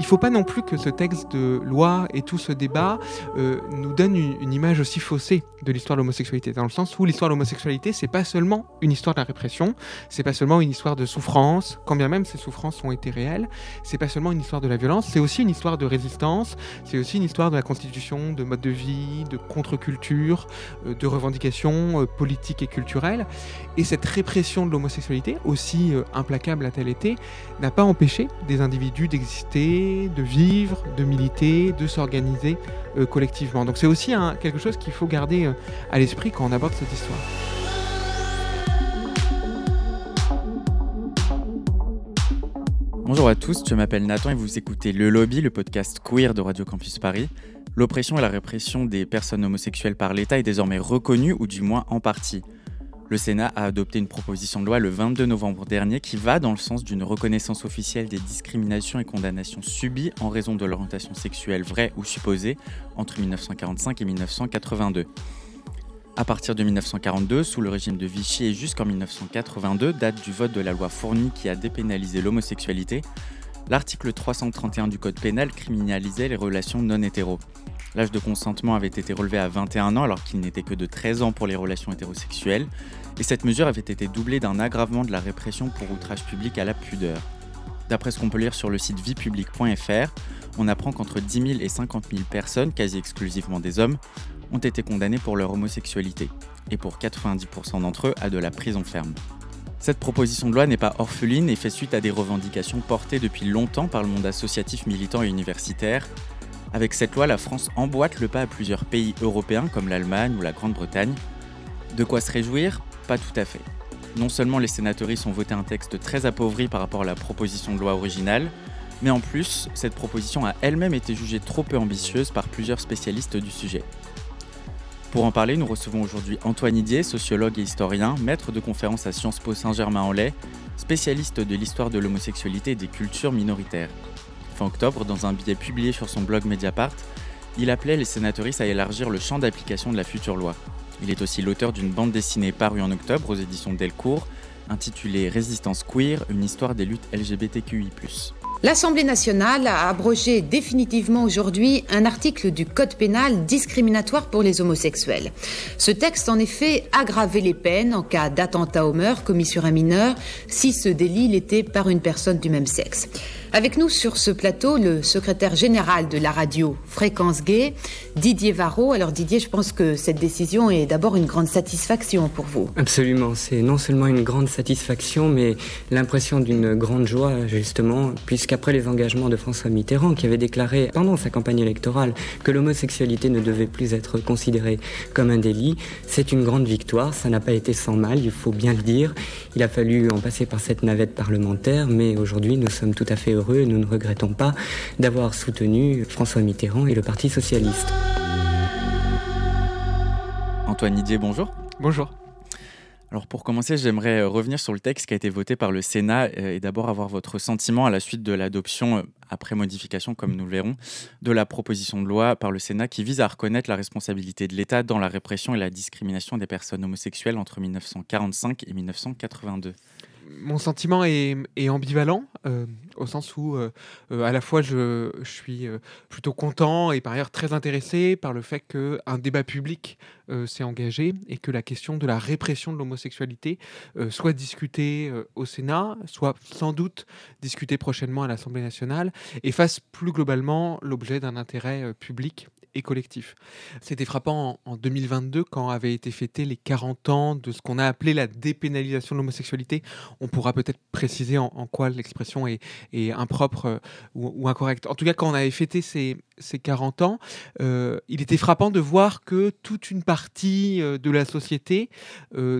il ne faut pas non plus que ce texte de loi et tout ce débat euh, nous donne une, image aussi faussée de l'histoire de l'homosexualité, dans le sens où l'histoire de l'homosexualité, c'est pas seulement une histoire de la répression, c'est pas seulement une histoire de souffrance, quand bien même ces souffrances ont été réelles, c'est pas seulement une histoire de la violence, c'est aussi une histoire de résistance, c'est aussi une histoire de la constitution, de mode de vie, de contre-culture, euh, de revendications euh, politiques et culturelles. Et cette répression de l'homosexualité, aussi implacable a-t-elle été, n'a pas empêché des individus d'exister, de vivre, de militer, de s'organiser euh, collectivement. Donc c'est aussi quelque chose qu'il faut garder euh, à l'esprit quand on aborde cette histoire. Bonjour à tous, je m'appelle Nathan et vous écoutez Le Lobby, le podcast queer de Radio Campus Paris. L'oppression et la répression des personnes homosexuelles par l'État est désormais reconnue, ou du moins en partie. Le Sénat a adopté une proposition de loi le 22 novembre dernier qui va dans le sens d'une reconnaissance officielle des discriminations et condamnations subies en raison de l'orientation sexuelle vraie ou supposée entre 1945 et 1982. À partir de 1942, sous le régime de Vichy et jusqu'en 1982, date du vote de la loi Fourny qui a dépénalisé l'homosexualité, l'article 331 du Code pénal criminalisait les relations non hétéro. L'âge de consentement avait été relevé à 21 ans alors qu'il n'était que de 13 ans pour les relations hétérosexuelles, et cette mesure avait été doublée d'un aggravement de la répression pour outrage public à la pudeur. D'après ce qu'on peut lire sur le site viepublic.fr, on apprend qu'entre 10 000 et 50 000 personnes, quasi exclusivement des hommes, ont été condamnées pour leur homosexualité, et pour 90% d'entre eux à de la prison ferme. Cette proposition de loi n'est pas orpheline et fait suite à des revendications portées depuis longtemps par le monde associatif militant et universitaire, avec cette loi, la France emboîte le pas à plusieurs pays européens comme l'Allemagne ou la Grande-Bretagne. De quoi se réjouir? Pas tout à fait. Non seulement les sénatoristes ont voté un texte très appauvri par rapport à la proposition de loi originale, mais en plus, cette proposition a elle-même été jugée trop peu ambitieuse par plusieurs spécialistes du sujet. Pour en parler, nous recevons aujourd'hui Antoine Didier, sociologue et historien, maître de conférence à Sciences Po Saint-Germain-en-Laye, spécialiste de l'histoire de l'homosexualité et des cultures minoritaires octobre, dans un billet publié sur son blog Mediapart, il appelait les sénatoristes à élargir le champ d'application de la future loi. Il est aussi l'auteur d'une bande dessinée parue en octobre aux éditions Delcourt, intitulée Résistance queer, une histoire des luttes LGBTQI. L'Assemblée nationale a abrogé définitivement aujourd'hui un article du Code pénal discriminatoire pour les homosexuels. Ce texte, en effet, aggravait les peines en cas d'attentat au meurtre commis sur un mineur si ce délit l'était par une personne du même sexe. Avec nous sur ce plateau, le secrétaire général de la radio Fréquence Gay, Didier Varro. Alors Didier, je pense que cette décision est d'abord une grande satisfaction pour vous. Absolument, c'est non seulement une grande satisfaction, mais l'impression d'une grande joie, justement, puisqu'après les engagements de François Mitterrand, qui avait déclaré pendant sa campagne électorale que l'homosexualité ne devait plus être considérée comme un délit, c'est une grande victoire. Ça n'a pas été sans mal, il faut bien le dire. Il a fallu en passer par cette navette parlementaire, mais aujourd'hui, nous sommes tout à fait et nous ne regrettons pas d'avoir soutenu François Mitterrand et le Parti socialiste. Antoine Didier, bonjour. Bonjour. Alors pour commencer, j'aimerais revenir sur le texte qui a été voté par le Sénat euh, et d'abord avoir votre sentiment à la suite de l'adoption, euh, après modification comme nous le verrons, de la proposition de loi par le Sénat qui vise à reconnaître la responsabilité de l'État dans la répression et la discrimination des personnes homosexuelles entre 1945 et 1982 mon sentiment est, ambivalent, euh, au sens où euh, euh, à la fois je, suis plutôt content et par ailleurs très intéressé par le fait qu'un débat public s'est engagé et que la question de la répression de l'homosexualité soit discutée au Sénat, soit sans doute discutée prochainement à l'Assemblée nationale et fasse plus globalement l'objet d'un intérêt public collectif. C'était frappant en, 2022 quand avaient été fêtés les 40 ans de ce qu'on a appelé la dépénalisation de l'homosexualité. On pourra peut-être préciser en, quoi l'expression est, impropre euh, ou, incorrecte. En tout cas, quand on avait fêté ces, ces 40 ans, euh, il était frappant de voir que toute une partie euh, de la société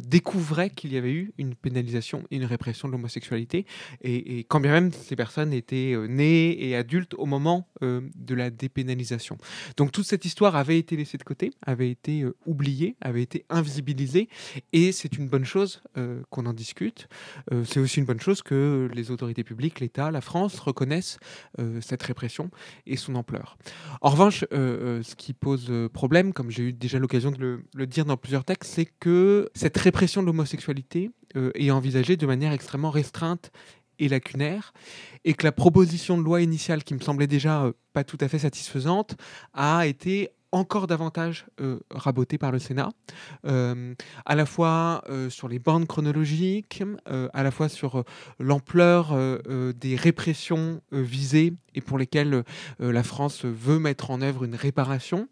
découvrait qu'il y avait eu une pénalisation et une répression de l'homosexualité. Et, et, quand bien même ces personnes étaient nées et adultes au moment de la dépénalisation. Donc toute cette histoire avait été laissée de côté, avait été euh, oubliée, avait été invisibilisée, et c'est une bonne chose euh, qu'on en discute. Euh, c'est aussi une bonne chose que les autorités publiques, l'État, la France reconnaissent cette répression et son ampleur. En revanche, ce qui pose problème, comme j'ai eu déjà l'occasion de le, le, dire dans plusieurs textes, c'est que cette répression de l'homosexualité est envisagée de manière extrêmement restreinte et lacunaire, et que la proposition de loi initiale, qui me semblait déjà pas tout à fait satisfaisante, a été encore davantage euh, raboté par le Sénat, euh, à la fois euh, sur les bandes chronologiques, à la fois sur l'ampleur des répressions visées et pour lesquelles la France veut mettre en œuvre une réparation.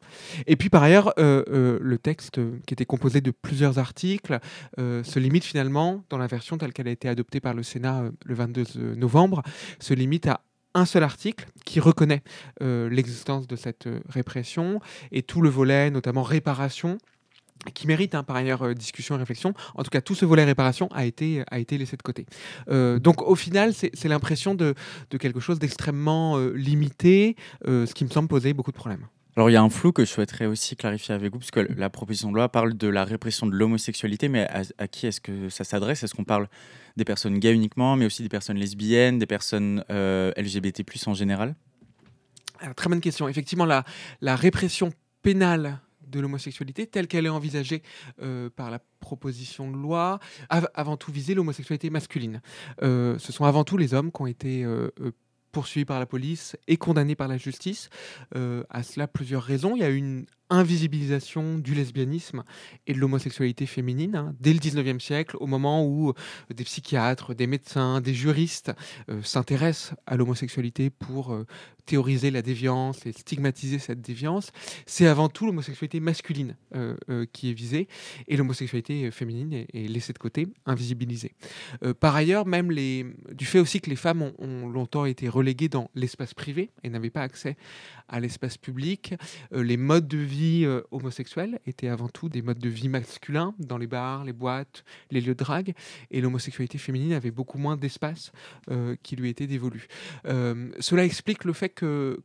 Et puis par ailleurs, le texte qui était composé de plusieurs articles se limite finalement, dans la version telle qu'elle a été adoptée par le Sénat le 22 novembre, se limite à un seul article qui reconnaît euh, l'existence de cette euh, répression et tout le volet, notamment réparation, qui mérite hein, par ailleurs euh, discussion et réflexion. En tout cas, tout ce volet réparation a été, laissé de côté. donc au final, c'est l'impression de, quelque chose d'extrêmement limité, ce qui me semble poser beaucoup de problèmes. Alors il y a un flou que je souhaiterais aussi clarifier avec vous, parce que la proposition de loi parle de la répression de l'homosexualité, mais à, qui est-ce que ça s'adresse? Est-ce qu'on parle des personnes gays uniquement, mais aussi des personnes lesbiennes, des personnes euh, LGBT en général? Très bonne question. Effectivement, la, répression pénale de l'homosexualité telle qu'elle est envisagée euh, par la proposition de loi, avant tout viser l'homosexualité masculine. Euh, ce sont avant tout les hommes qui ont été poursuivis par la police et condamnés par la justice. Euh, à cela, plusieurs raisons. Il y a une invisibilisation du lesbianisme et de l'homosexualité féminine hein, dès le 19e siècle, au moment où euh, des psychiatres, des médecins, des juristes euh, s'intéressent à l'homosexualité pour euh, théoriser la déviance et stigmatiser cette déviance. C'est avant tout l'homosexualité masculine qui est visée et l'homosexualité féminine est, laissée de côté, invisibilisée. par ailleurs, même les, du fait aussi que les femmes ont, ont longtemps été reléguées dans l'espace privé et n'avaient pas accès à l'espace public, les modes de vie vie euh, homosexuelle étaient avant tout des modes de vie masculins dans les bars, les boîtes, les lieux de drague, et l'homosexualité féminine avait beaucoup moins d'espace euh, qui lui était dévolu. Euh, cela explique le fait que,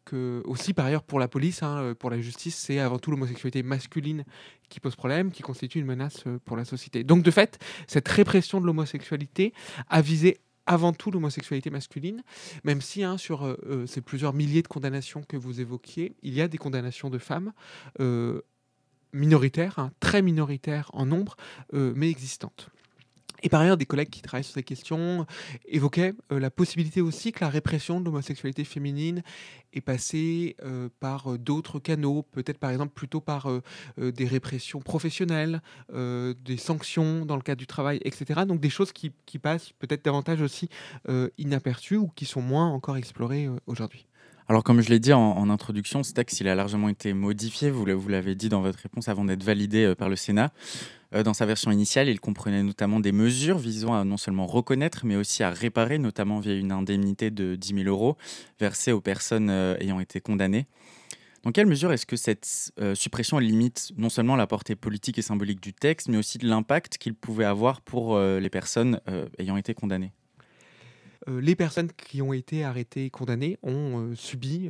aussi par ailleurs pour la police, hein, pour la justice, c'est avant tout l'homosexualité masculine qui pose problème, qui constitue une menace pour la société. Donc de fait, cette répression de l'homosexualité a visé avant tout l'homosexualité masculine, même si hein, sur euh, euh, ces plusieurs milliers de condamnations que vous évoquiez, il y a des condamnations de femmes euh, minoritaires, hein, très minoritaires en nombre, mais existantes. Et par ailleurs, des collègues qui travaillent sur ces questions évoquaient euh, la possibilité aussi que la répression de l'homosexualité féminine est passée euh, par euh, d'autres canaux, peut-être par exemple plutôt par des répressions professionnelles, des sanctions dans le cadre du travail, etc. Donc des choses qui, passent peut-être davantage aussi inaperçues ou qui sont moins encore explorées aujourd'hui. Alors, comme je l'ai dit en, introduction, ce texte il a largement été modifié, vous l'avez dit dans votre réponse, avant d'être validé par le Sénat. Euh, dans sa version initiale, il comprenait notamment des mesures visant à non seulement reconnaître, mais aussi à réparer, notamment via une indemnité de 10 000 euros versée aux personnes euh, ayant été condamnées. Dans quelle mesure est-ce que cette euh, suppression limite non seulement la portée politique et symbolique du texte, mais aussi l'impact qu'il pouvait avoir pour les personnes ayant été condamnées? Les personnes qui ont été arrêtées et condamnées ont euh, subi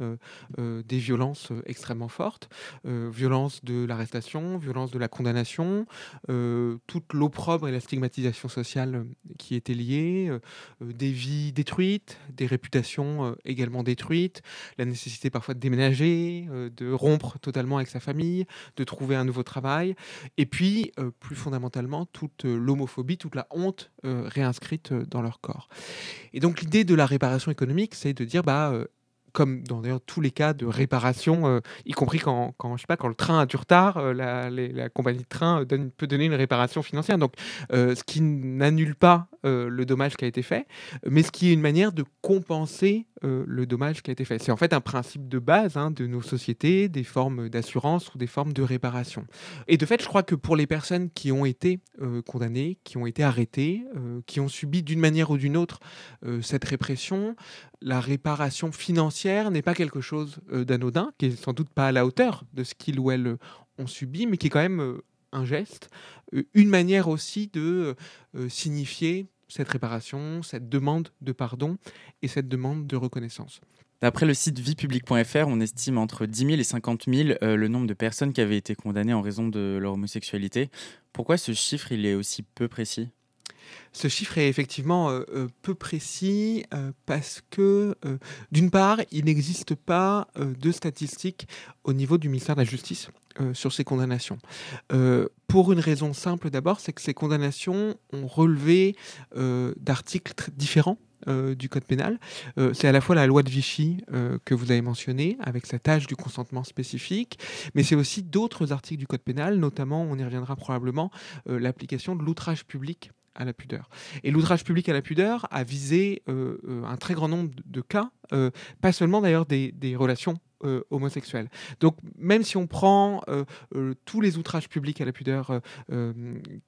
euh, des violences extrêmement fortes, violence de l'arrestation, violence de la condamnation, toute l'opprobre et la stigmatisation sociale qui étaient liées, des vies détruites, des réputations également détruites, la nécessité parfois de déménager, de rompre totalement avec sa famille, de trouver un nouveau travail, et puis plus fondamentalement toute l'homophobie, toute la honte réinscrite dans leur corps. Donc l'idée de la réparation économique, c'est de dire, bah, euh, comme dans tous les cas de réparation, euh, y compris quand, quand, je sais pas, quand le train a du retard, euh, la, compagnie de train donne, peut donner une réparation financière. Donc, ce qui n'annule pas le dommage qui a été fait, mais ce qui est une manière de compenser le dommage qui a été fait. C'est en fait un principe de base hein, de nos sociétés, des formes d'assurance ou des formes de réparation. Et de fait, je crois que pour les personnes qui ont été condamnées, qui ont été arrêtées, qui ont subi d'une manière ou d'une autre cette répression, la réparation financière n'est pas quelque chose d'anodin, qui est sans doute pas à la hauteur de ce qu'ils ou elles ont subi, mais qui est quand même un geste, une manière aussi de signifier cette réparation, cette demande de pardon et cette demande de reconnaissance. D'après le site viepublic.fr, on estime entre 10 000 et 50 000 euh, le nombre de personnes qui avaient été condamnées en raison de leur homosexualité. Pourquoi ce chiffre il est aussi peu précis? Ce chiffre est effectivement euh, euh, peu précis parce que, d'une part, il n'existe pas de statistiques au niveau du ministère de la Justice euh, sur ces condamnations. Euh, pour une raison simple d'abord, c'est que ces condamnations ont relevé euh, d'articles différents du code pénal. c'est à la fois la loi de Vichy que vous avez mentionnée, avec sa tâche du consentement spécifique, mais c'est aussi d'autres articles du code pénal, notamment, on y reviendra probablement, l'application de l'outrage public à la pudeur. Et l'outrage public à la pudeur a visé un très grand nombre de cas, pas seulement d'ailleurs des, relations homosexuelles. Donc même si on prend tous les outrages publics à la pudeur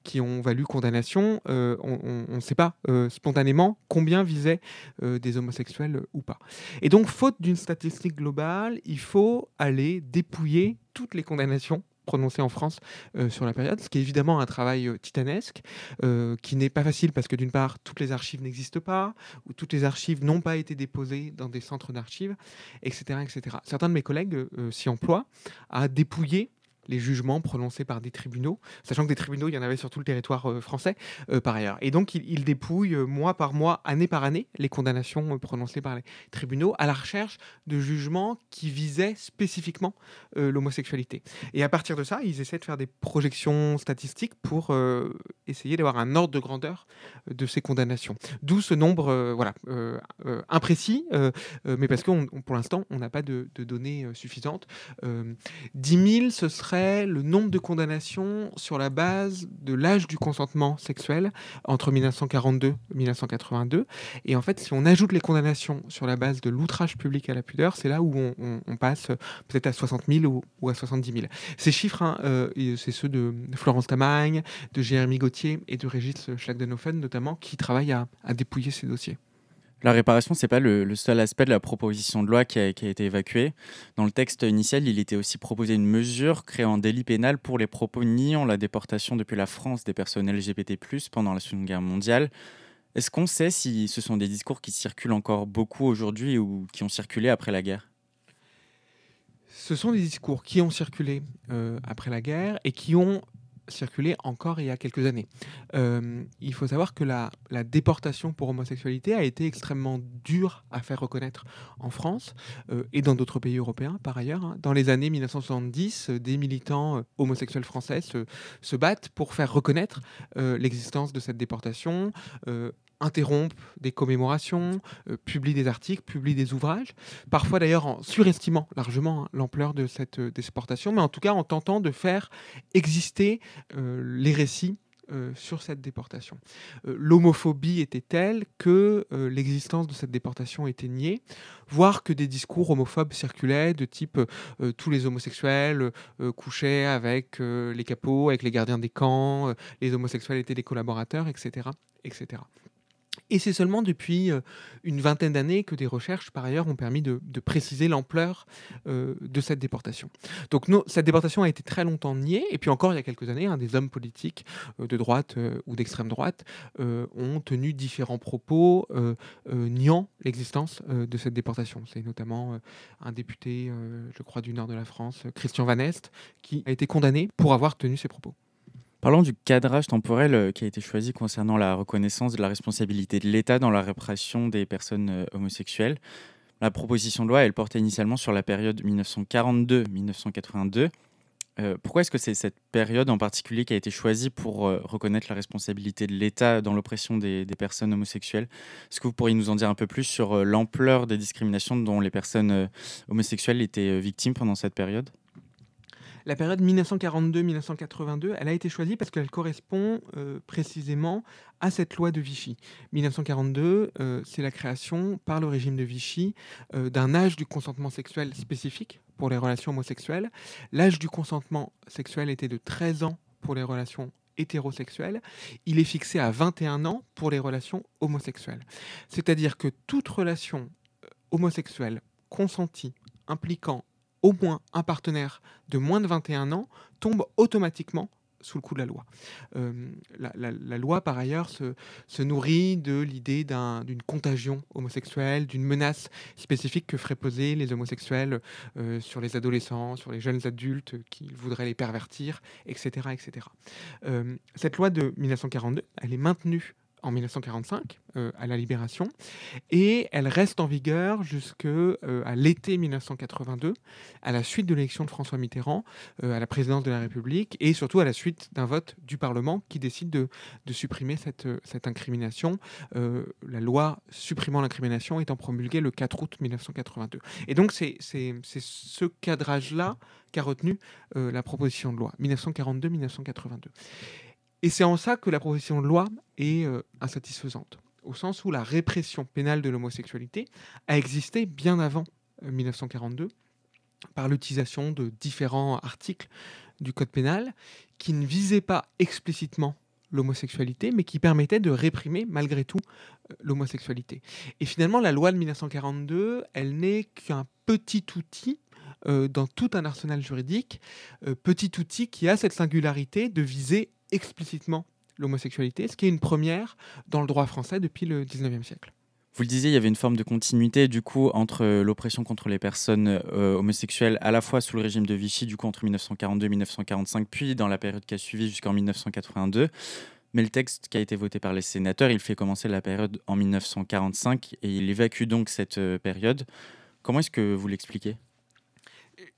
qui ont valu condamnation, on ne sait pas spontanément combien visaient des homosexuels ou pas. Et donc faute d'une statistique globale, il faut aller dépouiller toutes les condamnations prononcé en France euh, sur la période, ce qui est évidemment un travail euh, titanesque, euh, qui n'est pas facile parce que d'une part, toutes les archives n'existent pas, ou toutes les archives n'ont pas été déposées dans des centres d'archives, etc., etc. Certains de mes collègues s'y emploient à dépouiller les jugements prononcés par des tribunaux, sachant que des tribunaux, il y en avait sur tout le territoire euh, français euh, par ailleurs. Et donc, il, dépouille euh, mois par mois, année par année, les condamnations prononcées par les tribunaux à la recherche de jugements qui visaient spécifiquement l'homosexualité. Et à partir de ça, ils essaient de faire des projections statistiques pour essayer d'avoir un ordre de grandeur de ces condamnations. D'où ce nombre voilà, imprécis, mais parce que pour l'instant, on n'a pas de, de données suffisantes. 10 000, ce serait le nombre de condamnations sur la base de l'âge du consentement sexuel entre 1942 et 1982. Et en fait, si on ajoute les condamnations sur la base de l'outrage public à la pudeur, c'est là où on, passe peut-être à 60 000 ou, à 70 000. Ces chiffres, hein, euh, c'est ceux de Florence Tamagne, de Jérémy Gauthier et de Régis Schlagdenhofen notamment, qui travaillent à dépouiller ces dossiers. La réparation, c'est pas le, seul aspect de la proposition de loi qui a, été évacué. Dans le texte initial, il était aussi proposé une mesure créant un délit pénal pour les propos niant la déportation depuis la France des personnes LGBT+, pendant la Seconde Guerre mondiale. Est-ce qu'on sait si ce sont des discours qui circulent encore beaucoup aujourd'hui ou qui ont circulé après la guerre? Ce sont des discours qui ont circulé euh, après la guerre et qui ont circulé encore il y a quelques années. Euh, il faut savoir que la, déportation pour homosexualité a été extrêmement dure à faire reconnaître en France euh, et dans d'autres pays européens par ailleurs. Hein. Dans les années 1970, des militants euh, homosexuels français se, battent pour faire reconnaître l'existence de cette déportation, interrompent des commémorations, euh, publient des articles, publient des ouvrages, parfois d'ailleurs en surestimant largement hein, l'ampleur de cette euh, déportation, mais en tout cas en tentant de faire exister euh, les récits sur cette déportation. L'homophobie était telle que l'existence de cette déportation était niée, voire que des discours homophobes circulaient de type tous les homosexuels couchaient avec les capots, avec les gardiens des camps, les homosexuels étaient des collaborateurs, etc. etc. Et c'est seulement depuis euh, une vingtaine d'années que des recherches, par ailleurs, ont permis de, préciser l'ampleur euh, de cette déportation. Donc cette déportation a été très longtemps niée, et puis encore il y a quelques années, des hommes politiques euh, de droite ou d'extrême droite ont tenu différents propos niant l'existence de cette déportation. C'est notamment un député, je crois, du nord de la France, Christian Van Est, qui a été condamné pour avoir tenu ces propos. Parlons du cadrage temporel euh, qui a été choisi concernant la reconnaissance de la responsabilité de l'État dans la répression des personnes euh, homosexuelles. La proposition de loi, elle portait initialement sur la période 1942-1982. Euh, pourquoi est-ce que c'est cette période en particulier qui a été choisie pour reconnaître la responsabilité de l'État dans l'oppression des, des, personnes homosexuelles? Est-ce que vous pourriez nous en dire un peu plus sur l'ampleur des discriminations dont les personnes homosexuelles étaient victimes pendant cette période? La période 1942-1982, elle a été choisie parce qu'elle correspond euh, précisément à cette loi de Vichy. 1942, euh, c'est la création par le régime de Vichy euh, d'un âge du consentement sexuel spécifique pour les relations homosexuelles. L'âge du consentement sexuel était de 13 ans pour les relations hétérosexuelles. Il est fixé à 21 ans pour les relations homosexuelles. C'est-à-dire que toute relation homosexuelle consentie impliquant au moins un partenaire de moins de 21 ans tombe automatiquement sous le coup de la loi. Euh, la, loi, par ailleurs, se, nourrit de l'idée d'une contagion homosexuelle, d'une menace spécifique que feraient poser les homosexuels euh, sur les adolescents, sur les jeunes adultes qui voudraient les pervertir, etc. etc. Euh, cette loi de 1942, elle est maintenue en 1945, à la Libération, et elle reste en vigueur jusqu'à l'été 1982, à la suite de l'élection de François Mitterrand à la présidence de la République, et surtout à la suite d'un vote du Parlement qui décide de, de supprimer cette, cette incrimination. la loi supprimant l'incrimination étant promulguée le 4 août 1982. Et donc c'est ce cadrage-là qu'a retenu la proposition de loi 1942-1982. Et c'est en ça que la proposition de loi est euh, insatisfaisante, au sens où la répression pénale de l'homosexualité a existé bien avant 1942 euh, par l'utilisation de différents articles du Code pénal qui ne visaient pas explicitement l'homosexualité, mais qui permettaient de réprimer malgré tout euh, l'homosexualité. Et finalement, la loi de 1942, elle n'est qu'un petit outil dans tout un arsenal juridique, petit outil qui a cette singularité de viser explicitement l'homosexualité, ce qui est une première dans le droit français depuis le 19e siècle. Vous le disiez, il y avait une forme de continuité du coup entre euh, l'oppression contre les personnes euh, homosexuelles à la fois sous le régime de Vichy, du coup entre 1942-1945, puis dans la période qui a suivi jusqu'en 1982. Mais le texte qui a été voté par les sénateurs, il fait commencer la période en 1945 et il évacue donc cette euh, période. Comment est-ce que vous l'expliquez?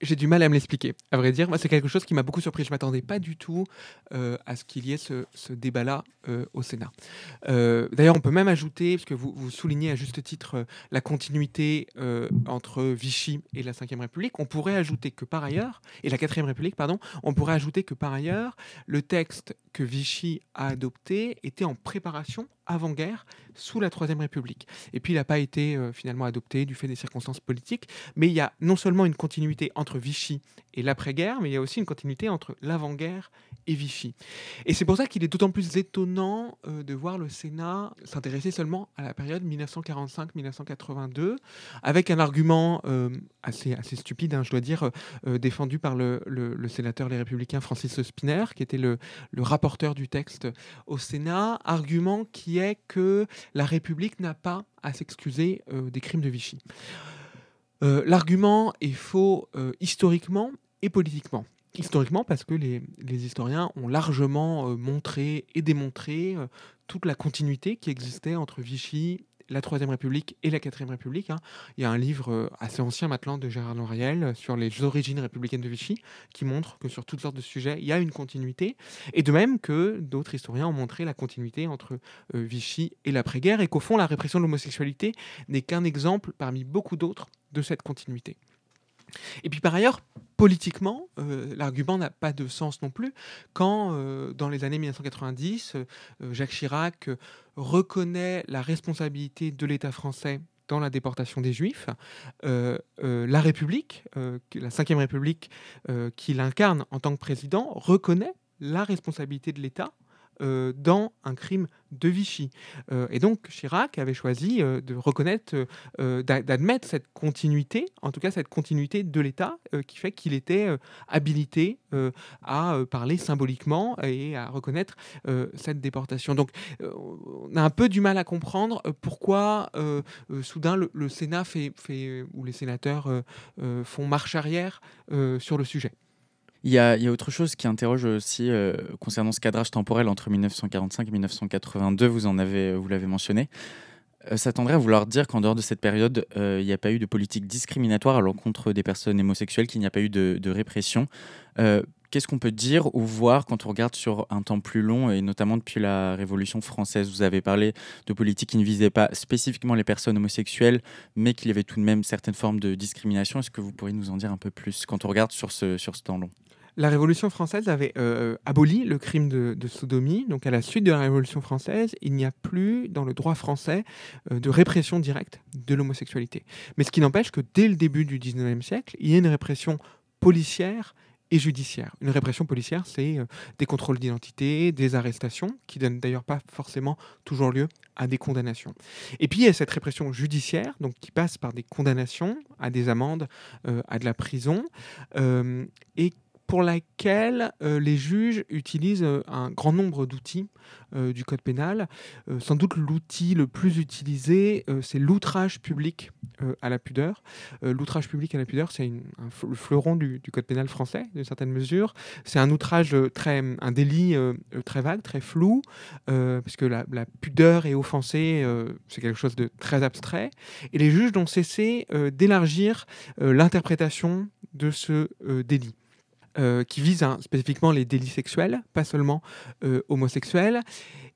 J'ai du mal à me l'expliquer. À vrai dire, c'est quelque chose qui m'a beaucoup surpris. Je m'attendais pas du tout euh, à ce qu'il y ait ce, débat-là euh, au Sénat. Euh, d'ailleurs, on peut même ajouter, parce que vous, vous soulignez à juste titre la continuité entre Vichy et la Ve République, on pourrait ajouter que par ailleurs, et la Quatrième République, pardon, on pourrait ajouter que par ailleurs, le texte que Vichy a adopté était en préparation avant-guerre sous la Troisième République. Et puis il n'a pas été euh, finalement adopté du fait des circonstances politiques, mais il y a non seulement une continuité entre Vichy et l'après-guerre, mais il y a aussi une continuité entre l'avant-guerre et Vichy. Et c'est pour ça qu'il est d'autant plus étonnant euh, de voir le Sénat s'intéresser seulement à la période 1945-1982, avec un argument euh, assez, assez stupide, hein, je dois dire, défendu par le, sénateur Les Républicains Francis Spiner, qui était le, le rapporteur du texte au Sénat, argument qui que la République n'a pas à s'excuser euh, des crimes de Vichy. Euh, l'argument est faux euh, historiquement et politiquement. Historiquement parce que les, les historiens ont largement montré et démontré toute la continuité qui existait entre Vichy la Troisième République et la Quatrième République. Hein. Il y a un livre euh, assez ancien maintenant de Gérard Loriel euh, sur les origines républicaines de Vichy qui montre que sur toutes sortes de sujets, il y a une continuité. Et de même que d'autres historiens ont montré la continuité entre euh, Vichy et l'après-guerre et qu'au fond, la répression de l'homosexualité n'est qu'un exemple parmi beaucoup d'autres de cette continuité. Et puis par ailleurs, politiquement, euh, l'argument n'a pas de sens non plus quand, euh, dans les années 1990, euh, Jacques Chirac reconnaît la responsabilité de l'État français dans la déportation des Juifs, la République, la Ve République qu'il incarne en tant que président, reconnaît la responsabilité de l'État euh, dans un crime de Vichy. Euh, et donc Chirac avait choisi euh, de reconnaître, d'admettre cette continuité, en tout cas cette continuité de l'État, qui fait qu'il était habilité à parler symboliquement et à reconnaître cette déportation. Donc on a un peu du mal à comprendre pourquoi soudain le, Sénat fait, ou les sénateurs font marche arrière sur le sujet. Il y, a, autre chose qui interroge aussi euh, concernant ce cadrage temporel entre 1945 et 1982, vous en avez, vous l'avez mentionné. Euh, ça tendrait à vouloir dire qu'en dehors de cette période, euh, il n'y a pas eu de politique discriminatoire à l'encontre des personnes homosexuelles, qu'il n'y a pas eu de, répression. Qu'est-ce qu'on peut dire ou voir quand on regarde sur un temps plus long, et notamment depuis la Révolution française? Vous avez parlé de politique qui ne visait pas spécifiquement les personnes homosexuelles, mais qu'il y avait tout de même certaines formes de discrimination. Est-ce que vous pourriez nous en dire un peu plus quand on regarde sur ce temps long? La Révolution française avait euh, aboli le crime de, sodomie. Donc, à la suite de la Révolution française, il n'y a plus dans le droit français euh, de répression directe de l'homosexualité. Mais ce qui n'empêche que dès le début du 19e siècle, il y a une répression policière et judiciaire. Une répression policière, c'est euh, des contrôles d'identité, des arrestations, qui donnent d'ailleurs pas forcément toujours lieu à des condamnations. Et puis il y a cette répression judiciaire, donc qui passe par des condamnations à des amendes, à de la prison, et pour laquelle les juges utilisent un grand nombre d'outils du code pénal. sans doute l'outil le plus utilisé, c'est l'outrage public à la pudeur. l'outrage public à la pudeur, c'est le fleuron du, code pénal français, d'une certaine mesure. C'est un outrage très, un délit très vague, très flou, puisque la, la, pudeur est offensée, c'est quelque chose de très abstrait. Et les juges n'ont cessé d'élargir l'interprétation de ce délit. Euh, qui vise spécifiquement les délits sexuels, pas seulement euh, homosexuels.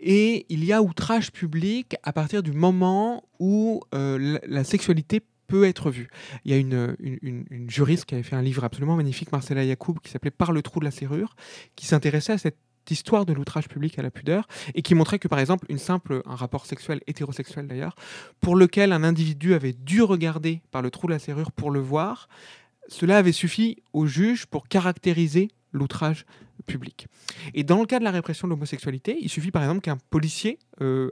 Et il y a outrage public à partir du moment où euh, la, sexualité peut être vue. Il y a une, juriste qui avait fait un livre absolument magnifique, Marcella Yacoub, qui s'appelait Par le trou de la serrure, qui s'intéressait à cette histoire de l'outrage public à la pudeur et qui montrait que par exemple une simple un rapport sexuel hétérosexuel d'ailleurs pour lequel un individu avait dû regarder par le trou de la serrure pour le voir cela avait suffi au juge pour caractériser l'outrage public. Et dans le cas de la répression de l'homosexualité, il suffit par exemple qu'un policier euh,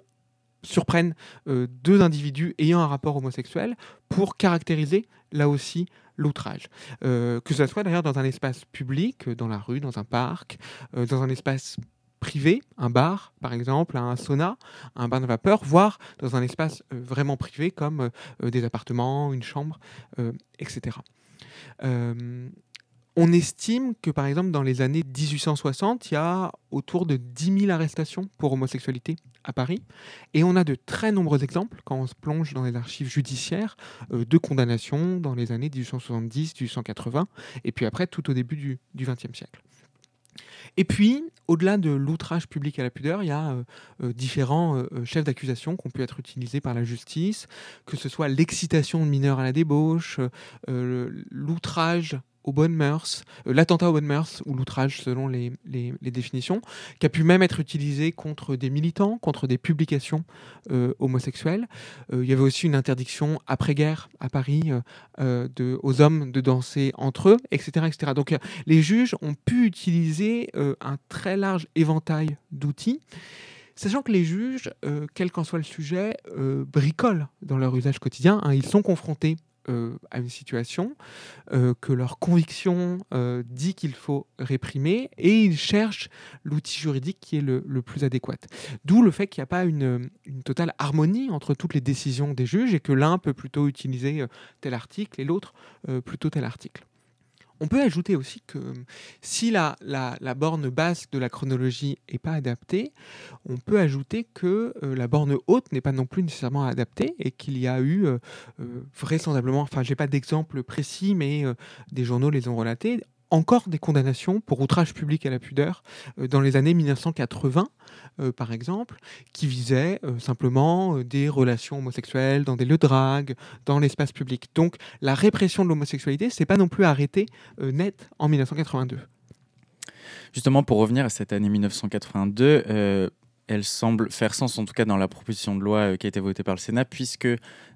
surprenne euh, deux individus ayant un rapport homosexuel pour caractériser là aussi l'outrage. Euh, que ce soit d'ailleurs dans un espace public, dans la rue, dans un parc, dans un espace privé, un bar par exemple, un sauna, un bain de vapeur, voire dans un espace vraiment privé comme des appartements, une chambre, etc. Euh, on estime que, par exemple, dans les années 1860, il y a autour de 10 000 arrestations pour homosexualité à Paris. Et on a de très nombreux exemples, quand on se plonge dans les archives judiciaires, euh, de condamnations dans les années 1870-1880, et puis après, tout au début du XXe siècle. Et puis, au-delà de l'outrage public à la pudeur, il y a euh, euh, différents euh, chefs d'accusation qui ont pu être utilisés par la justice, que ce soit l'excitation de mineurs à la débauche, l'outrage aux bonnes mœurs, euh, l'attentat aux bonnes mœurs ou l'outrage selon les, définitions, qui a pu même être utilisé contre des militants, contre des publications euh, homosexuelles. Euh, il y avait aussi une interdiction après-guerre à Paris aux hommes de danser entre eux, etc. etc. Donc les juges ont pu utiliser un très large éventail d'outils. Sachant que les juges, quel qu'en soit le sujet, bricolent dans leur usage quotidien. Hein. ils sont confrontés euh, à une situation euh, que leur conviction euh, dit qu'il faut réprimer et ils cherchent l'outil juridique qui est le, plus adéquat. D'où le fait qu'il n'y a pas une, une, totale harmonie entre toutes les décisions des juges et que l'un peut plutôt utiliser tel article et l'autre plutôt tel article. On peut ajouter aussi que si la, borne basse de la chronologie n'est pas adaptée, on peut ajouter que euh, la borne haute n'est pas non plus nécessairement adaptée et qu'il y a eu euh, euh, vraisemblablement, enfin j'ai pas d'exemple précis, mais des journaux les ont relatés, encore des condamnations pour outrage public à la pudeur euh, dans les années 1980, euh, par exemple, qui visaient euh, simplement des relations homosexuelles dans des lieux de drague, dans l'espace public. Donc la répression de l'homosexualité, c'est pas non plus arrêté net en 1982. Justement, pour revenir à cette année 1982, elle semble faire sens, en tout cas dans la proposition de loi qui a été votée par le Sénat, puisque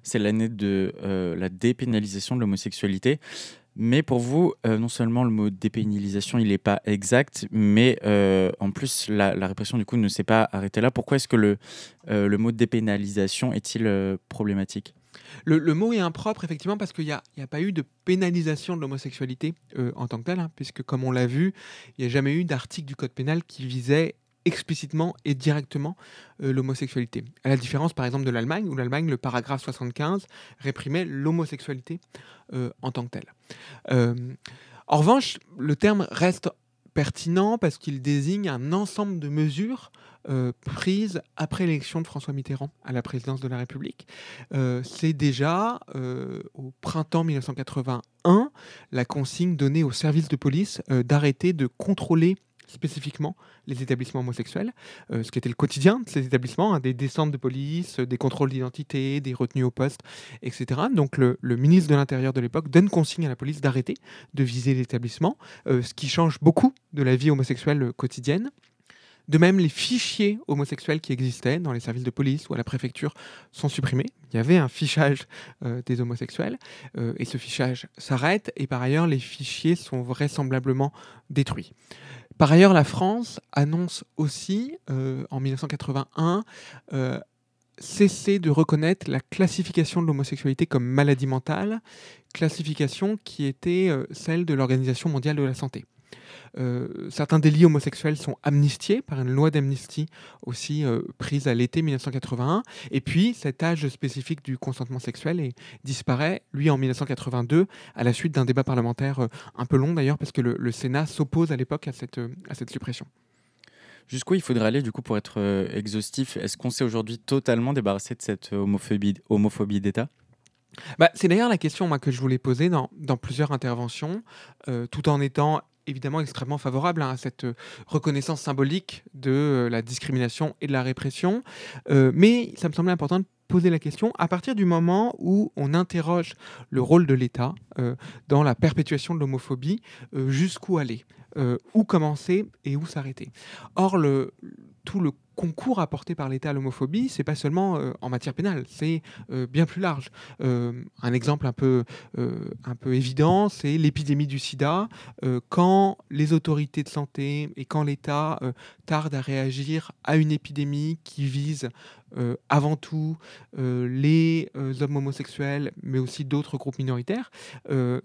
c'est l'année de la dépénalisation de l'homosexualité. Mais pour vous, euh, non seulement le mot dépénalisation, il n'est pas exact, mais euh, en plus, la, répression, du coup, ne s'est pas arrêtée là. Pourquoi est-ce que le, euh, le mot dépénalisation est-il problématique? Le, mot est impropre, effectivement, parce qu'il n'y a, a, pas eu de pénalisation de l'homosexualité en tant que telle, hein, puisque, comme on l'a vu, il n'y a jamais eu d'article du Code pénal qui visait explicitement et directement euh, l'homosexualité. À la différence par exemple de l'Allemagne, où l'Allemagne, le paragraphe 75, réprimait l'homosexualité euh, en tant que telle. Euh, en revanche, le terme reste pertinent parce qu'il désigne un ensemble de mesures prises après l'élection de François Mitterrand à la présidence de la République. C'est déjà au printemps 1981 la consigne donnée aux services de police d'arrêter de contrôler spécifiquement les établissements homosexuels, euh, ce qui était le quotidien de ces établissements, hein, des descentes de police, des contrôles d'identité, des retenues au poste, etc. Donc le, ministre de l'Intérieur de l'époque donne consigne à la police d'arrêter de viser l'établissement, euh, ce qui change beaucoup de la vie homosexuelle quotidienne. De même, les fichiers homosexuels qui existaient dans les services de police ou à la préfecture sont supprimés. Il y avait un fichage euh, des homosexuels et ce fichage s'arrête et par ailleurs les fichiers sont vraisemblablement détruits. Par ailleurs, la France annonce aussi, euh, en 1981, euh, cesser de reconnaître la classification de l'homosexualité comme maladie mentale, classification qui était euh, celle de l'Organisation mondiale de la santé. Certains délits homosexuels sont amnistiés par une loi d'amnistie aussi prise à l'été 1981. Et puis cet âge spécifique du consentement sexuel est, disparaît, lui, en 1982, à la suite d'un débat parlementaire un peu long d'ailleurs, parce que le, le Sénat s'oppose à l'époque à cette, à cette suppression. Jusqu'où il faudrait aller du coup pour être euh, exhaustif? Est-ce qu'on s'est aujourd'hui totalement débarrassé de cette homophobie, homophobie d'État? Bah, C'est d'ailleurs la question moi, que je voulais poser dans, dans plusieurs interventions, euh, tout en étant évidemment extrêmement favorable hein, à cette reconnaissance symbolique de euh, la discrimination et de la répression. mais ça me semblait important de poser la question à partir du moment où on interroge le rôle de l'État dans la perpétuation de l'homophobie, jusqu'où aller euh, où commencer et où s'arrêter? Or, le, tout le concours apporté par l'État à l'homophobie, c'est pas seulement euh, en matière pénale, c'est euh, bien plus large. un exemple un peu, un peu évident, c'est l'épidémie du sida. quand les autorités de santé et quand l'État tardent à réagir à une épidémie qui vise euh, avant tout euh, les euh, hommes homosexuels, mais aussi d'autres groupes minoritaires,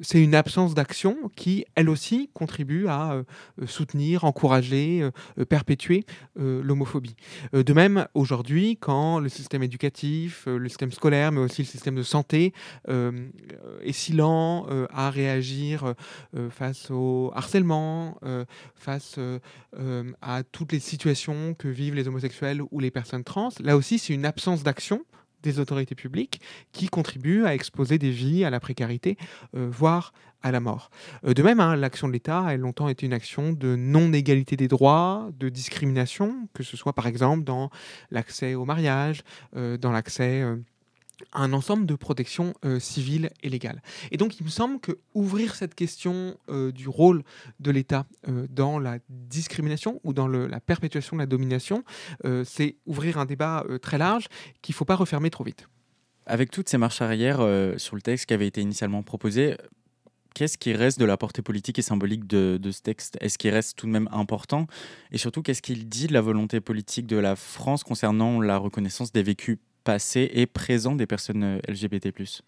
c'est une absence d'action qui, elle aussi, contribue à soutenir, encourager, perpétuer l'homophobie. de même, aujourd'hui, quand le système éducatif, le système scolaire, mais aussi le système de santé est si lent à réagir face au harcèlement, face à toutes les situations que vivent les homosexuels ou les personnes trans, là aussi, c'est une absence d'action des autorités publiques qui contribue à exposer des vies à la précarité, euh, voire à la mort. Euh, de même, hein, l'action de l'État a longtemps été une action de non-égalité des droits, de discrimination, que ce soit par exemple dans l'accès au mariage, euh, dans l'accès un ensemble de protections euh, civiles et légales. Et donc il me semble que ouvrir cette question euh, du rôle de l'État euh, dans la discrimination ou dans la perpétuation de la domination, c'est ouvrir un débat très large qu'il ne faut pas refermer trop vite. Avec toutes ces marches arrière sur le texte qui avait été initialement proposé, qu'est-ce qui reste de la portée politique et symbolique de, de ce texte? Est-ce qu'il reste tout de même important? Et surtout, qu'est-ce qu'il dit de la volonté politique de la France concernant la reconnaissance des vécus passé et présent des personnes euh, LGBT ⁇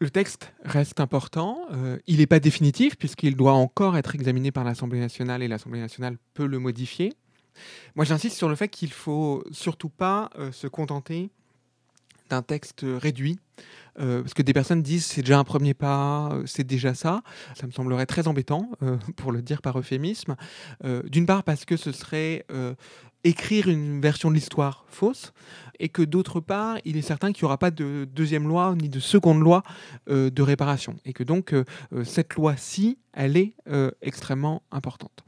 le texte reste important. Euh, il n'est pas définitif puisqu'il doit encore être examiné par l'Assemblée nationale et l'Assemblée nationale peut le modifier. Moi, j'insiste sur le fait qu'il faut surtout pas euh, se contenter d'un texte réduit. parce que des personnes disent c'est déjà un premier pas, c'est déjà ça. Ça me semblerait très embêtant, pour le dire par euphémisme. D'une part parce que ce serait écrire une version de l'histoire fausse, et que d'autre part, il est certain qu'il n'y aura pas de deuxième loi ni de seconde loi euh, de réparation, et que donc euh, euh, cette loi-ci, elle est extrêmement importante.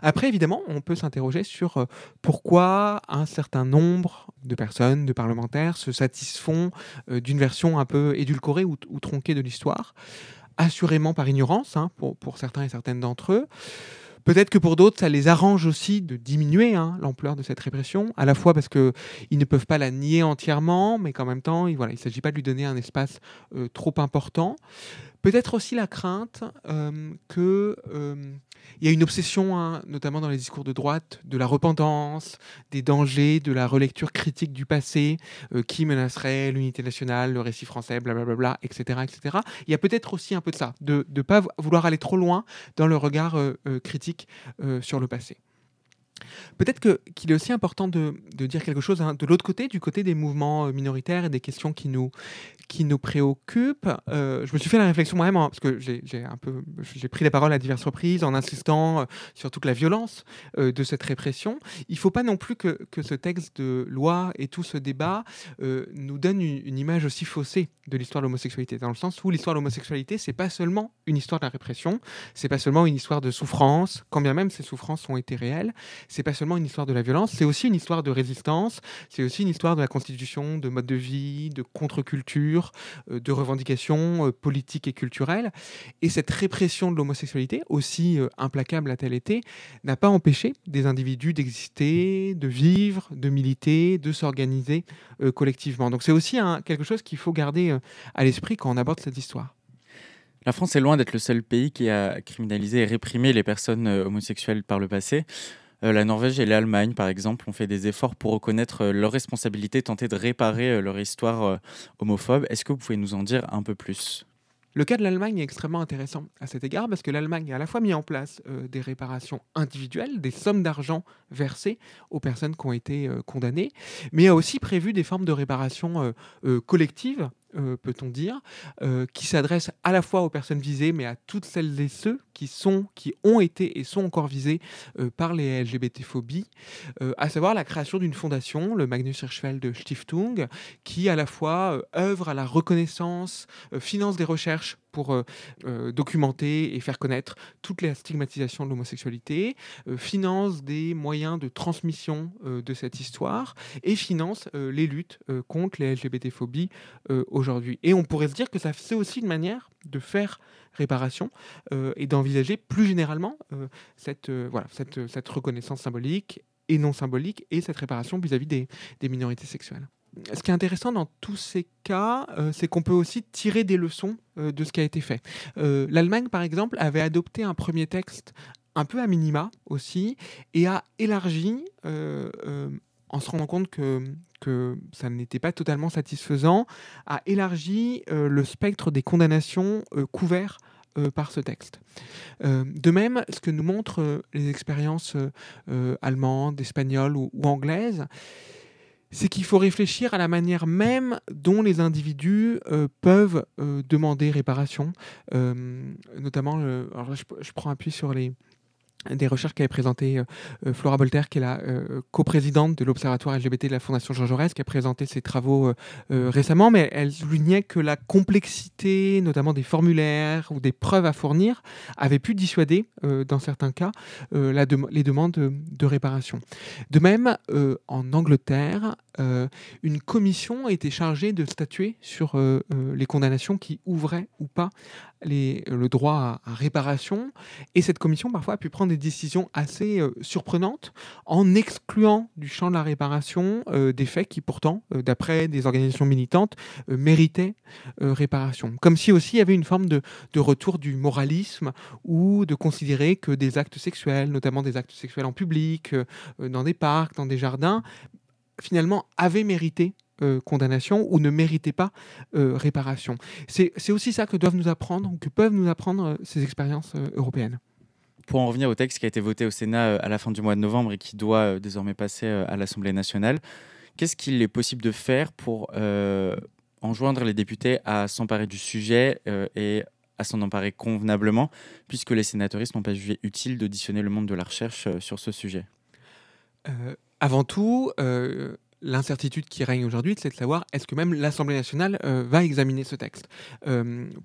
Après, évidemment, on peut s'interroger sur pourquoi un certain nombre de personnes, de parlementaires, se satisfont d'une version un peu édulcorée ou, tronquée de l'histoire, assurément par ignorance, hein, pour, pour certains et certaines d'entre eux. Peut-être que pour d'autres, ça les arrange aussi de diminuer hein, l'ampleur de cette répression, à la fois parce qu'ils ne peuvent pas la nier entièrement, mais qu'en même temps, il ne s'agit pas de lui donner un espace euh, trop important. Peut-être aussi la crainte euh, qu'il euh, y a une obsession, hein, notamment dans les discours de droite, de la repentance, des dangers, de la relecture critique du passé euh, qui menacerait l'unité nationale, le récit français, blablabla, etc. etc. Il y a peut-être aussi un peu de ça, de ne pas vouloir aller trop loin dans le regard critique sur le passé. Peut-être qu'il est aussi important de, dire quelque chose hein, de l'autre côté, du côté des mouvements euh, minoritaires et des questions qui nous, qui nous préoccupent. Euh, je me suis fait la réflexion moi-même, hein, parce que j'ai pris la parole à diverses reprises en insistant euh, sur toute la violence de cette répression. Il ne faut pas non plus que, que, ce texte de loi et tout ce débat nous donne une, image aussi faussée de l'histoire de l'homosexualité, dans le sens où l'histoire de l'homosexualité, c'est pas seulement une histoire de la répression, c'est pas seulement une histoire de souffrance, quand bien même ces souffrances ont été réelles, c'est pas seulement une histoire de la violence, c'est aussi une histoire de résistance, c'est aussi une histoire de la constitution, de mode de vie, de contre-culture, euh, de revendications euh, politiques et culturelles. Et cette répression de l'homosexualité, aussi euh, implacable a-t-elle été, n'a pas empêché des individus d'exister, de vivre, de militer, de s'organiser collectivement. Donc c'est aussi quelque chose qu'il faut garder à l'esprit quand on aborde cette histoire. La France est loin d'être le seul pays qui a criminalisé et réprimé les personnes homosexuelles par le passé. Euh, la Norvège et l'Allemagne, par exemple, ont fait des efforts pour reconnaître euh, leurs responsabilités, tenter de réparer euh, leur histoire homophobe. Est-ce que vous pouvez nous en dire un peu plus? Le cas de l'Allemagne est extrêmement intéressant à cet égard parce que l'Allemagne a à la fois mis en place des réparations individuelles, des sommes d'argent versées aux personnes qui ont été condamnées, mais a aussi prévu des formes de réparation collectives euh, peut-on dire, euh, qui s'adresse à la fois aux personnes visées, mais à toutes celles et ceux qui, sont, qui ont été et sont encore visés euh, par les LGBT-phobies, à savoir la création d'une fondation, le Magnus Hirschfeld Stiftung, qui à la fois œuvre à la reconnaissance, finance des recherches pour euh, euh, documenter et faire connaître toutes les stigmatisations de l'homosexualité, euh, finance des moyens de transmission de cette histoire et finance les luttes contre les LGBT-phobies aujourd'hui. Et on pourrait se dire que ça c'est aussi une manière de faire réparation et d'envisager plus généralement cette, reconnaissance symbolique et non symbolique et cette réparation vis-à-vis des minorités sexuelles ce qui est intéressant dans tous ces cas, euh, c'est qu'on peut aussi tirer des leçons euh, de ce qui a été fait. Euh, L'Allemagne, par exemple, avait adopté un premier texte un peu à minima aussi, et a élargi, en se rendant compte que, ça n'était pas totalement satisfaisant, a élargi le spectre des condamnations couverts par ce texte. de même, ce que nous montrent les expériences allemandes, espagnoles ou anglaises, c'est qu'il faut réfléchir à la manière même dont les individus euh, peuvent euh, demander réparation. Euh, notamment, alors je, je, prends appui sur les, des recherches qu'avait présentées euh, euh, Flora Bolter, qui est la euh, coprésidente de l'Observatoire LGBT de la Fondation Jean Jaurès, qui a présenté ses travaux récemment, mais elle soulignait que la complexité, notamment des formulaires ou des preuves à fournir, avait pu dissuader, dans certains cas, les demandes de, réparation. De même, en Angleterre, une commission a été chargée de statuer sur les condamnations qui ouvraient ou pas le droit à, à réparation, et cette commission parfois a pu prendre des décisions assez euh, surprenantes en excluant du champ de la réparation euh, des faits qui pourtant, euh, d'après des organisations militantes, méritaient réparation. Comme si aussi il y avait une forme de, de, retour du moralisme ou de considérer que des actes sexuels, notamment des actes sexuels en public, dans des parcs, dans des jardins, finalement avaient mérité condamnation ou ne méritaient pas réparation. C'est aussi ça que doivent nous apprendre, que peuvent nous apprendre ces expériences européennes pour en revenir au texte qui a été voté au Sénat euh, à la fin du mois de novembre et qui doit euh, désormais passer euh, à l'Assemblée nationale, qu'est-ce qu'il est possible de faire pour enjoindre les députés à s'emparer du sujet et à s'en emparer convenablement, puisque les sénatoristes n'ont pas jugé utile d'auditionner le monde de la recherche sur ce sujet? Avant tout, l'incertitude qui règne aujourd'hui, c'est de savoir est-ce que même l'Assemblée nationale va examiner ce texte.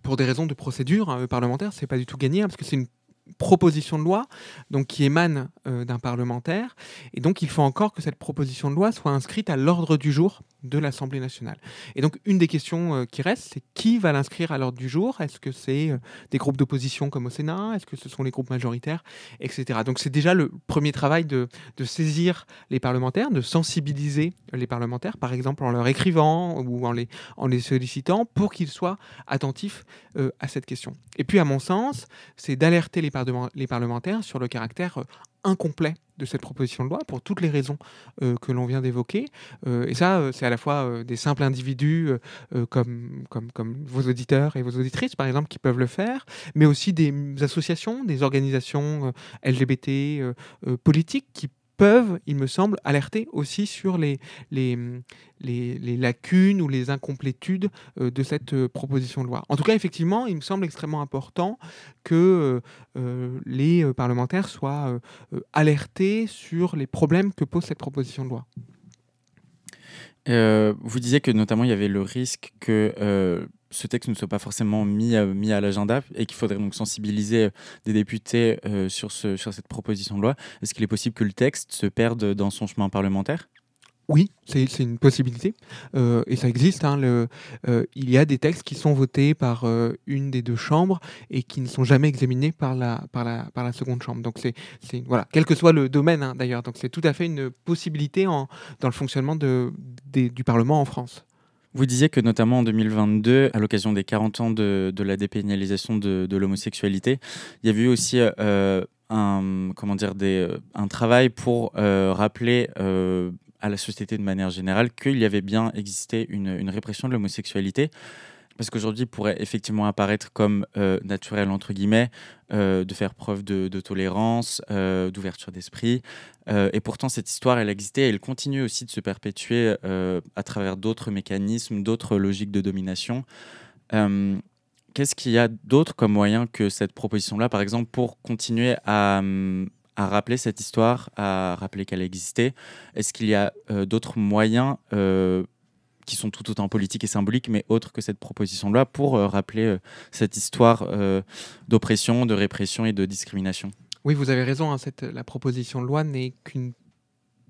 pour des raisons de procédure hein, parlementaire, c'est pas du tout gagné, hein, parce que c'est une proposition de loi donc qui émane euh, d'un parlementaire et donc il faut encore que cette proposition de loi soit inscrite à l'ordre du jour de l'Assemblée nationale. Et donc une des questions euh, qui reste, c'est qui va l'inscrire à l'ordre du jour? Est-ce que c'est euh, des groupes d'opposition comme au Sénat? Est-ce que ce sont les groupes majoritaires? Etc. Donc c'est déjà le premier travail de, de, saisir les parlementaires, de sensibiliser les parlementaires, par exemple en leur écrivant ou en les, en les sollicitant pour qu'ils soient attentifs à cette question. Et puis à mon sens, c'est d'alerter les les parlementaires sur le caractère euh, incomplet de cette proposition de loi pour toutes les raisons euh, que l'on vient d'évoquer. Euh, et ça, c'est à la fois des simples individus comme, comme, comme vos auditeurs et vos auditrices, par exemple, qui peuvent le faire, mais aussi des associations, des organisations LGBT politiques qui peuvent, il me semble, alerter aussi sur les, lacunes ou les incomplétudes euh, de cette euh, proposition de loi. En tout cas, effectivement, il me semble extrêmement important que euh, les parlementaires soient alertés sur les problèmes que pose cette proposition de loi. vous disiez que notamment il y avait le risque que ce texte ne soit pas forcément mis à, mis à l'agenda et qu'il faudrait donc sensibiliser euh, des députés euh, sur, ce, sur cette proposition de loi. Est-ce qu'il est possible que le texte se perde dans son chemin parlementaire? Oui, c'est une possibilité euh, et ça existe. Hein, il y a des textes qui sont votés par une des deux chambres et qui ne sont jamais examinés par la, par la, par la seconde chambre. Donc c'est voilà, quel que soit le domaine hein, d'ailleurs. Donc c'est tout à fait une possibilité en, dans le fonctionnement de, du Parlement en France. Vous disiez que notamment en 2022, à l'occasion des 40 ans de, la dépénalisation de, l'homosexualité, il y avait eu aussi euh, euh, un travail pour euh, rappeler à la société de manière générale qu'il y avait bien existé une répression de l'homosexualité. Parce qu'aujourd'hui pourrait effectivement apparaître comme naturel entre guillemets de faire preuve de, tolérance, d'ouverture d'esprit. et pourtant, cette histoire, elle existait et elle continue aussi de se perpétuer à travers d'autres mécanismes, d'autres logiques de domination. Qu'est-ce qu'il y a d'autre comme moyen que cette proposition-là, par exemple, pour continuer à, à rappeler cette histoire, à rappeler qu'elle existait Est-ce qu'il y a euh, d'autres moyens euh, qui sont tout autant politiques et symboliques, mais autres que cette proposition de loi, pour euh, rappeler cette histoire d'oppression, de répression et de discrimination. Oui, vous avez raison, hein, cette, la proposition de loi n'est qu'une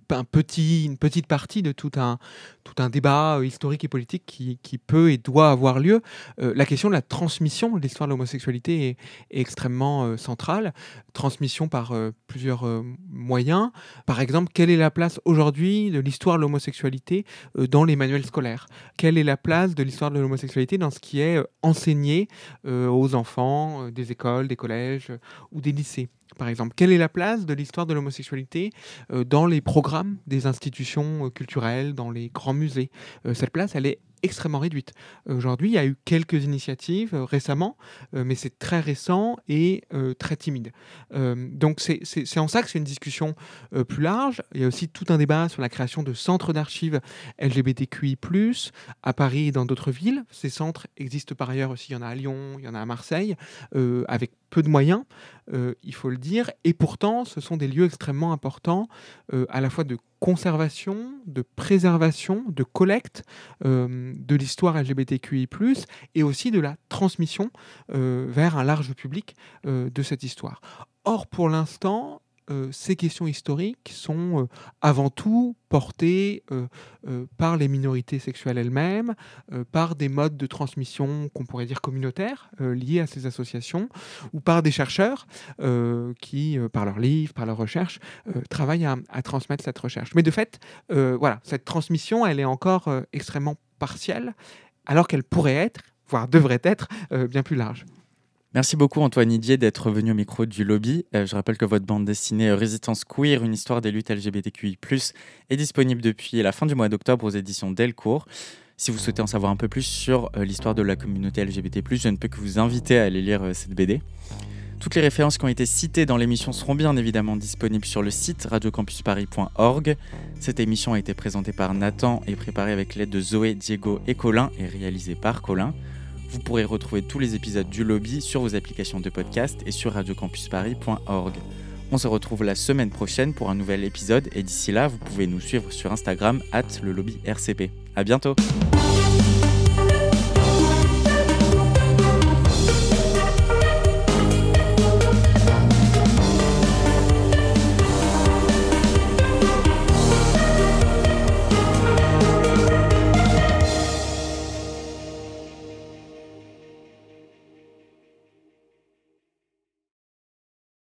petit, une petite partie de tout un, tout un débat euh, historique et politique qui, qui peut et doit avoir lieu. Euh, la question de la transmission de l'histoire de l'homosexualité est, extrêmement euh, centrale. Transmission par plusieurs moyens. Par exemple, quelle est la place aujourd'hui de l'histoire de l'homosexualité dans les manuels scolaires? Quelle est la place de l'histoire de l'homosexualité dans ce qui est enseigné aux enfants des écoles, des collèges ou des lycées? Par exemple Quelle est la place de l'histoire de l'homosexualité euh, dans les programmes des institutions euh, culturelles, dans les grands musées? Euh, Cette place, elle est extrêmement réduite. Aujourd'hui, il y a eu quelques initiatives récemment, mais c'est très récent et très timide. donc c'est en ça que c'est une discussion plus large. Il y a aussi tout un débat sur la création de centres d'archives LGBTQI+, à Paris et dans d'autres villes. Ces centres existent par ailleurs aussi, il y en a à Lyon, il y en a à Marseille, avec peu de moyens, euh, il faut le dire, et pourtant ce sont des lieux extrêmement importants, euh, à la fois de conservation, de préservation, de collecte euh, de l'histoire LGBTQI, et aussi de la transmission vers un large public de cette histoire. Or, pour l'instant, euh, ces questions historiques sont euh, avant tout portées euh, par les minorités sexuelles elles-mêmes, par des modes de transmission qu'on pourrait dire communautaires liés à ces associations, ou par des chercheurs qui, par leurs livres, par leurs recherches, travaillent à, à, transmettre cette recherche. Mais de fait, voilà, cette transmission, elle est encore extrêmement partielle, alors qu'elle pourrait être, voire devrait être, bien plus large. Merci beaucoup Antoine Didier d'être venu au micro du lobby. Euh, je rappelle que votre bande dessinée euh, Résistance Queer, une histoire des luttes LGBTQI+, est disponible depuis la fin du mois d'octobre aux éditions Delcourt. Si vous souhaitez en savoir un peu plus sur euh, l'histoire de la communauté LGBT+, je ne peux que vous inviter à aller lire cette BD. Toutes les références qui ont été citées dans l'émission seront bien évidemment disponibles sur le site radiocampusparis.org. Cette émission a été présentée par Nathan et préparée avec l'aide de Zoé, Diego et Colin et réalisée par Colin. Vous pourrez retrouver tous les épisodes du lobby sur vos applications de podcast et sur radiocampusparis.org. On se retrouve la semaine prochaine pour un nouvel épisode et d'ici là, vous pouvez nous suivre sur Instagram at le lobby RCP. À bientôt!